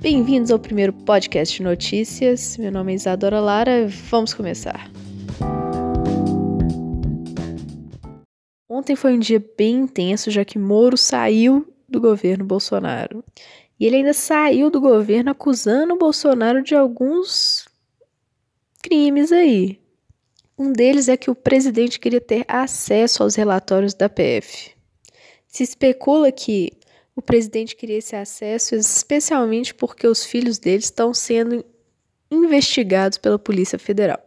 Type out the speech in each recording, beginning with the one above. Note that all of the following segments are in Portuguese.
Bem-vindos ao primeiro podcast de notícias. Meu nome é Isadora Lara. Vamos começar. Ontem foi um dia bem intenso, já que Moro saiu do governo Bolsonaro. E ele ainda saiu do governo acusando o Bolsonaro de alguns crimes aí. Um deles é que o presidente queria ter acesso aos relatórios da PF. Se especula que o presidente queria esse acesso especialmente porque os filhos dele estão sendo investigados pela Polícia Federal.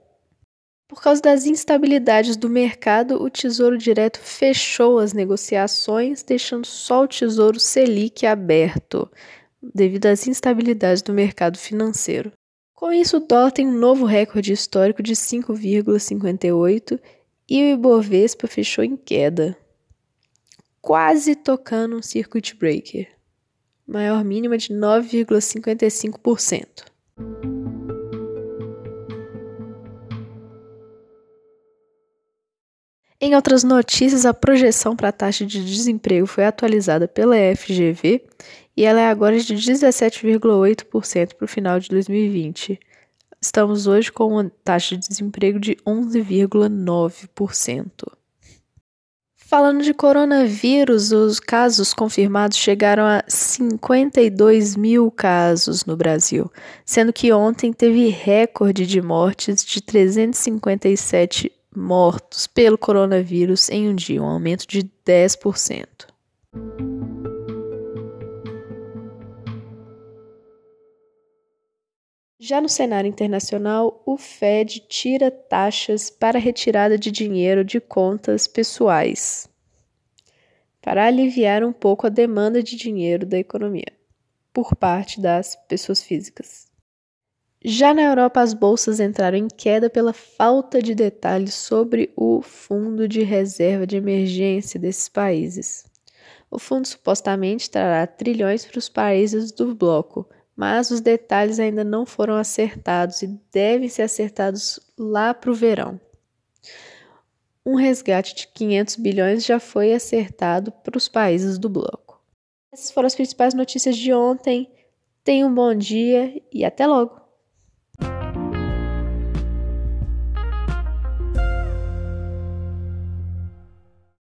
Por causa das instabilidades do mercado, o Tesouro Direto fechou as negociações, deixando só o Tesouro Selic aberto, devido às instabilidades do mercado financeiro. Com isso, o dólar tem um novo recorde histórico de 5,58 e o Ibovespa fechou em queda quase tocando um circuit breaker, maior mínima de 9,55%. Em outras notícias, a projeção para a taxa de desemprego foi atualizada pela FGV e ela é agora de 17,8% para o final de 2020. Estamos hoje com uma taxa de desemprego de 11,9%. Falando de coronavírus, os casos confirmados chegaram a 52 mil casos no Brasil, sendo que ontem teve recorde de mortes de 357 mortos pelo coronavírus em um dia, um aumento de 10%. Já no cenário internacional, o Fed tira taxas para retirada de dinheiro de contas pessoais, para aliviar um pouco a demanda de dinheiro da economia por parte das pessoas físicas. Já na Europa, as bolsas entraram em queda pela falta de detalhes sobre o fundo de reserva de emergência desses países. O fundo supostamente trará trilhões para os países do bloco mas os detalhes ainda não foram acertados e devem ser acertados lá para o verão. Um resgate de 500 bilhões já foi acertado para os países do bloco. Essas foram as principais notícias de ontem. Tenha um bom dia e até logo!